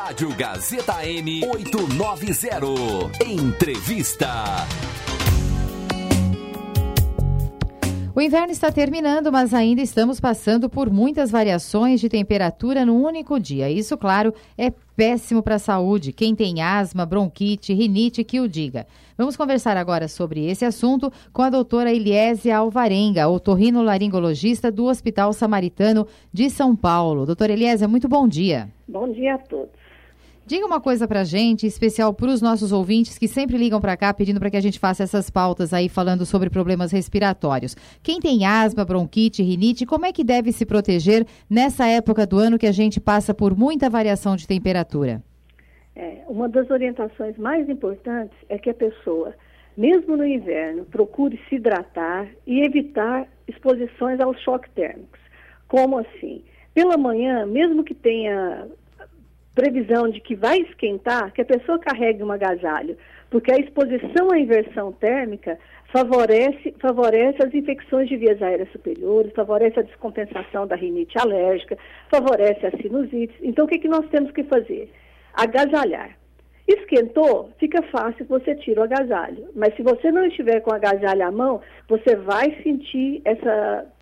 Rádio Gazeta M 890. Entrevista. O inverno está terminando, mas ainda estamos passando por muitas variações de temperatura no único dia. Isso, claro, é péssimo para a saúde. Quem tem asma, bronquite, rinite, que o diga. Vamos conversar agora sobre esse assunto com a doutora Eliésia Alvarenga, otorrinolaringologista do Hospital Samaritano de São Paulo. Doutora Eliésia, muito bom dia. Bom dia a todos. Diga uma coisa pra gente, especial para os nossos ouvintes que sempre ligam para cá pedindo para que a gente faça essas pautas aí falando sobre problemas respiratórios. Quem tem asma, bronquite, rinite, como é que deve se proteger nessa época do ano que a gente passa por muita variação de temperatura? É, uma das orientações mais importantes é que a pessoa, mesmo no inverno, procure se hidratar e evitar exposições aos choques térmicos. Como assim? Pela manhã, mesmo que tenha previsão de que vai esquentar, que a pessoa carregue um agasalho, porque a exposição à inversão térmica favorece, favorece as infecções de vias aéreas superiores, favorece a descompensação da rinite alérgica, favorece a sinusite. Então, o que, que nós temos que fazer? Agasalhar. Esquentou, fica fácil, você tira o agasalho. Mas se você não estiver com o agasalho à mão, você vai sentir essa é,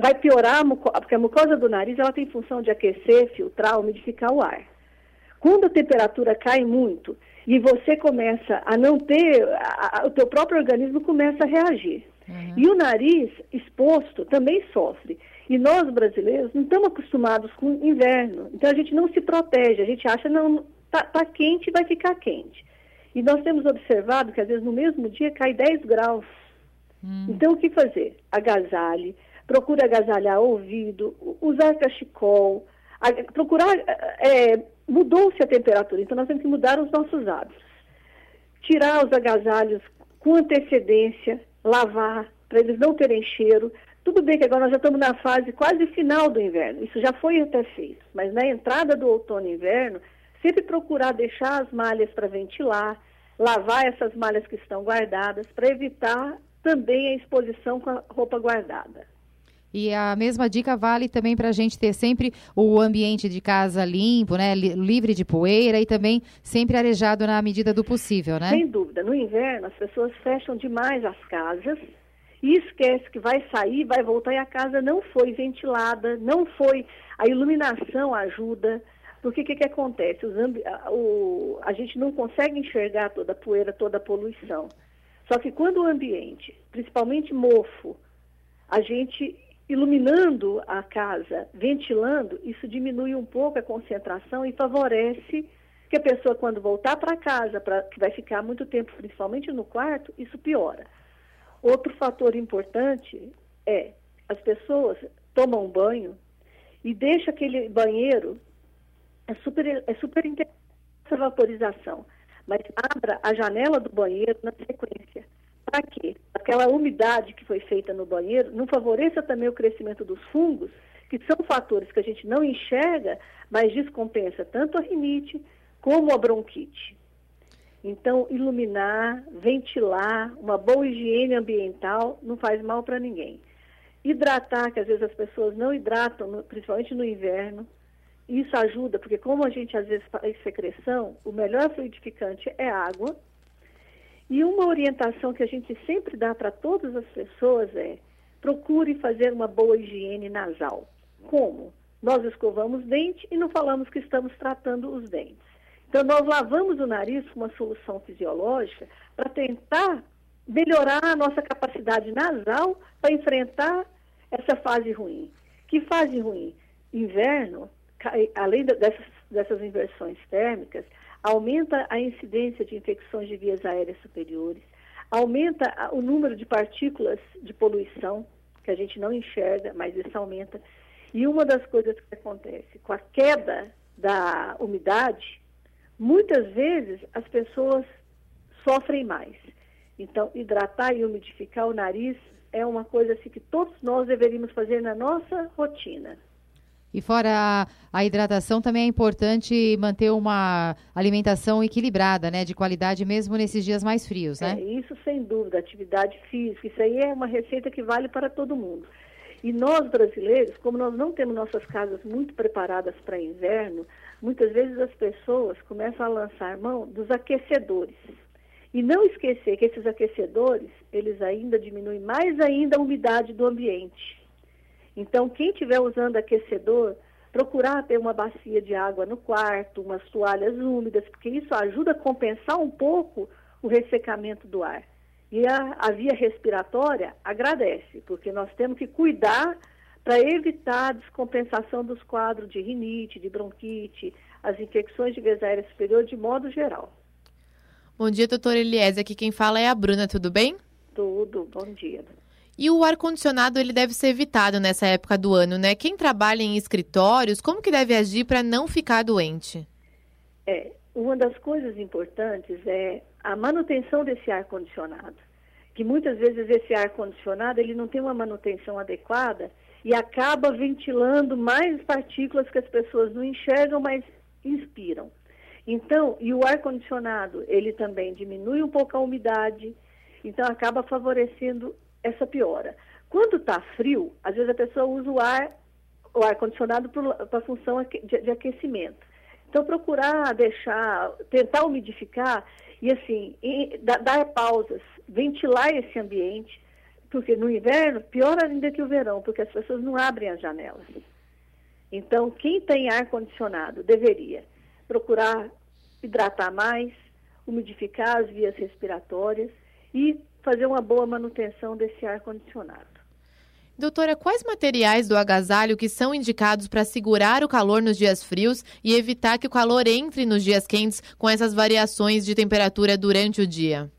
vai piorar, porque a mucosa do nariz ela tem função de aquecer, filtrar, umidificar o ar. Quando a temperatura cai muito e você começa a não ter, a, a, o teu próprio organismo começa a reagir. Uhum. E o nariz exposto também sofre. E nós brasileiros não estamos acostumados com inverno, então a gente não se protege, a gente acha não tá, tá quente, vai ficar quente. E nós temos observado que às vezes no mesmo dia cai 10 graus Hum. Então, o que fazer? Agasalhe, procure agasalhar o ouvido, usar cachecol, procurar. É, Mudou-se a temperatura, então nós temos que mudar os nossos hábitos. Tirar os agasalhos com antecedência, lavar, para eles não terem cheiro. Tudo bem que agora nós já estamos na fase quase final do inverno, isso já foi até feito, mas na entrada do outono e inverno, sempre procurar deixar as malhas para ventilar, lavar essas malhas que estão guardadas, para evitar também a exposição com a roupa guardada. E a mesma dica vale também para a gente ter sempre o ambiente de casa limpo, né? Livre de poeira e também sempre arejado na medida do possível, né? Sem dúvida. No inverno, as pessoas fecham demais as casas e esquece que vai sair, vai voltar e a casa não foi ventilada, não foi. A iluminação ajuda. Porque o que, que acontece? A, o, a gente não consegue enxergar toda a poeira, toda a poluição. Só que quando o ambiente, principalmente mofo, a gente iluminando a casa, ventilando, isso diminui um pouco a concentração e favorece que a pessoa, quando voltar para casa, pra, que vai ficar muito tempo, principalmente no quarto, isso piora. Outro fator importante é as pessoas tomam banho e deixam aquele banheiro, é super, é super interessante essa vaporização mas abra a janela do banheiro na sequência. Para quê? Aquela umidade que foi feita no banheiro não favoreça também o crescimento dos fungos, que são fatores que a gente não enxerga, mas descompensa tanto a rinite como a bronquite. Então, iluminar, ventilar, uma boa higiene ambiental não faz mal para ninguém. Hidratar, que às vezes as pessoas não hidratam, principalmente no inverno, isso ajuda, porque como a gente às vezes faz secreção, o melhor fluidificante é água. E uma orientação que a gente sempre dá para todas as pessoas é procure fazer uma boa higiene nasal. Como? Nós escovamos dente e não falamos que estamos tratando os dentes. Então, nós lavamos o nariz com uma solução fisiológica para tentar melhorar a nossa capacidade nasal para enfrentar essa fase ruim. Que fase ruim? Inverno, além dessas, dessas inversões térmicas, aumenta a incidência de infecções de vias aéreas superiores, aumenta o número de partículas de poluição, que a gente não enxerga, mas isso aumenta. E uma das coisas que acontece com a queda da umidade, muitas vezes as pessoas sofrem mais. Então, hidratar e umidificar o nariz é uma coisa assim que todos nós deveríamos fazer na nossa rotina. E fora a, hidratação, também é importante manter uma alimentação equilibrada, né? De qualidade mesmo nesses dias mais frios, né? É, isso sem dúvida, atividade física, isso aí é uma receita que vale para todo mundo. E nós brasileiros, como nós não temos nossas casas muito preparadas para inverno, muitas vezes as pessoas começam a lançar mão dos aquecedores. E não esquecer que esses aquecedores, eles ainda diminuem mais ainda a umidade do ambiente. Então, quem estiver usando aquecedor, procurar ter uma bacia de água no quarto, umas toalhas úmidas, porque isso ajuda a compensar um pouco o ressecamento do ar. E a, a via respiratória agradece, porque nós temos que cuidar para evitar a descompensação dos quadros de rinite, de bronquite, as infecções de vez aérea superior de modo geral. Bom dia, doutora Eliese. Aqui quem fala é a Bruna, tudo bem? Tudo, bom dia. E o ar-condicionado ele deve ser evitado nessa época do ano, né? Quem trabalha em escritórios, como que deve agir para não ficar doente? É, uma das coisas importantes é a manutenção desse ar-condicionado. Que muitas vezes esse ar-condicionado ele não tem uma manutenção adequada e acaba ventilando mais partículas que as pessoas não enxergam, mas inspiram. Então, e o ar-condicionado, ele também diminui um pouco a umidade, então acaba favorecendo essa piora. Quando está frio, às vezes a pessoa usa o ar, o ar-condicionado para função de, de aquecimento. Então, procurar deixar, tentar umidificar e, assim, e, dar pausas, ventilar esse ambiente, porque no inverno, pior ainda que o verão, porque as pessoas não abrem as janelas. Então, quem tem ar-condicionado deveria procurar hidratar mais, umidificar as vias respiratórias e fazer uma boa manutenção desse ar condicionado. Doutora, quais materiais do agasalho que são indicados para segurar o calor nos dias frios e evitar que o calor entre nos dias quentes com essas variações de temperatura durante o dia?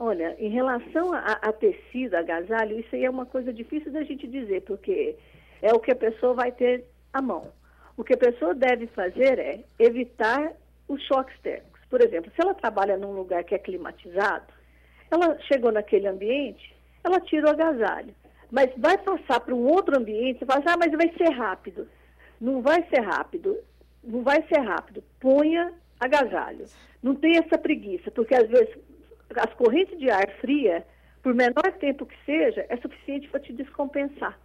Olha, em relação a, a tecido, agasalho, isso aí é uma coisa difícil da gente dizer, porque é o que a pessoa vai ter à mão. O que a pessoa deve fazer é evitar os choques térmicos. Por exemplo, se ela trabalha num lugar que é climatizado, ela chegou naquele ambiente, ela tira o agasalho. Mas vai passar para um outro ambiente, você fala assim, ah, mas vai ser rápido. Não vai ser rápido. Não vai ser rápido. Ponha agasalho. Não tenha essa preguiça, porque às vezes as correntes de ar fria, por menor tempo que seja, é suficiente para te descompensar.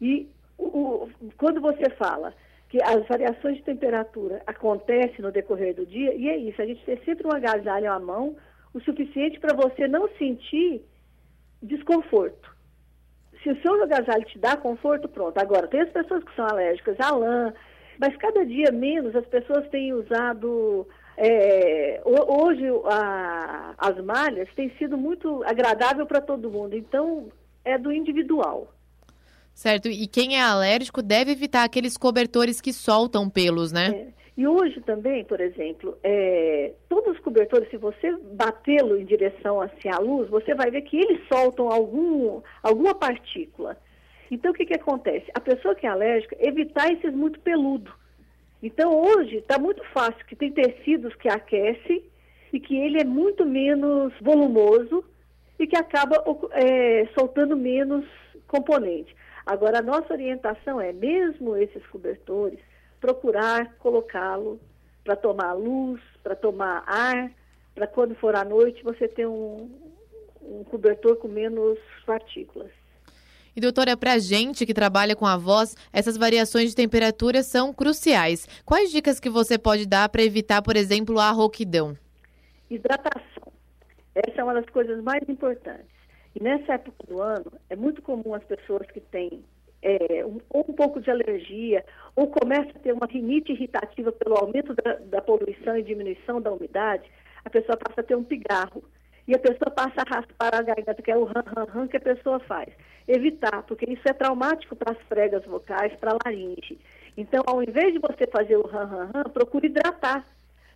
E o, o, quando você fala que as variações de temperatura acontecem no decorrer do dia, e é isso, a gente tem sempre um agasalho à mão, o suficiente para você não sentir desconforto. Se o seu agasalho te dá conforto, pronto. Agora, tem as pessoas que são alérgicas à lã, mas cada dia menos as pessoas têm usado. É, hoje a, as malhas têm sido muito agradável para todo mundo, então é do individual. Certo, e quem é alérgico deve evitar aqueles cobertores que soltam pelos, né? É. E hoje também, por exemplo, é, todos os cobertores, se você batê-lo em direção assim, à luz, você vai ver que eles soltam algum, alguma partícula. Então, o que, que acontece? A pessoa que é alérgica, evitar esses muito peludo. Então, hoje, está muito fácil, que tem tecidos que aquecem e que ele é muito menos volumoso e que acaba é, soltando menos componente. Agora, a nossa orientação é, mesmo esses cobertores, procurar colocá-lo para tomar luz, para tomar ar, para quando for à noite você ter um, um cobertor com menos partículas. E doutora, para a gente que trabalha com a voz, essas variações de temperatura são cruciais. Quais dicas que você pode dar para evitar, por exemplo, a rouquidão? Hidratação. Essa é uma das coisas mais importantes. E nessa época do ano, é muito comum as pessoas que têm é, um, ou um pouco de alergia, ou começa a ter uma rinite irritativa pelo aumento da, da poluição e diminuição da umidade, a pessoa passa a ter um pigarro. E a pessoa passa a raspar a garganta, que é o ran, ran, ran que a pessoa faz. Evitar, porque isso é traumático para as pregas vocais, para a laringe. Então, ao invés de você fazer o ran, ran, ran, procure hidratar.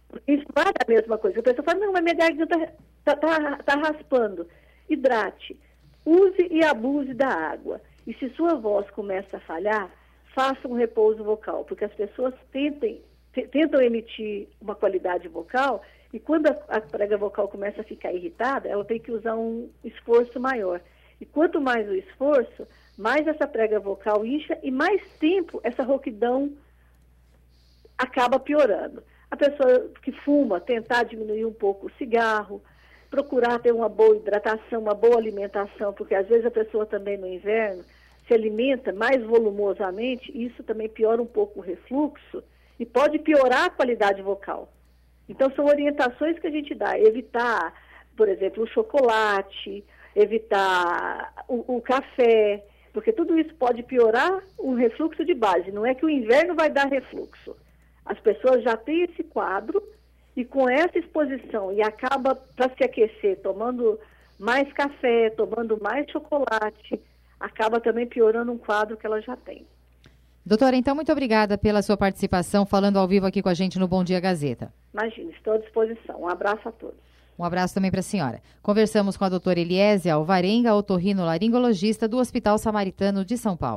Porque isso vai dar a mesma coisa. A pessoa fala, não, mas minha garganta está tá, tá, tá raspando hidrate. Use e abuse da água. E se sua voz começa a falhar, faça um repouso vocal, porque as pessoas tentem, tentam emitir uma qualidade vocal e quando a, a prega vocal começa a ficar irritada, ela tem que usar um esforço maior. E quanto mais o esforço, mais essa prega vocal incha e mais tempo essa rouquidão acaba piorando. A pessoa que fuma, tentar diminuir um pouco o cigarro, procurar ter uma boa hidratação, uma boa alimentação, porque às vezes a pessoa também no inverno se alimenta mais volumosamente, isso também piora um pouco o refluxo e pode piorar a qualidade vocal. Então, são orientações que a gente dá. Evitar, por exemplo, o chocolate, evitar o, o café, porque tudo isso pode piorar o refluxo de base. Não é que o inverno vai dar refluxo. As pessoas já têm esse quadro e com essa exposição e acaba para se aquecer tomando mais café, tomando mais chocolate, acaba também piorando um quadro que ela já tem. Doutora, então, muito obrigada pela sua participação, falando ao vivo aqui com a gente no Bom Dia Gazeta. Imagina, estou à disposição. Um abraço a todos. Um abraço também para a senhora. Conversamos com a doutora Eliésia Alvarenga, otorrino laringologista do Hospital Samaritano de São Paulo.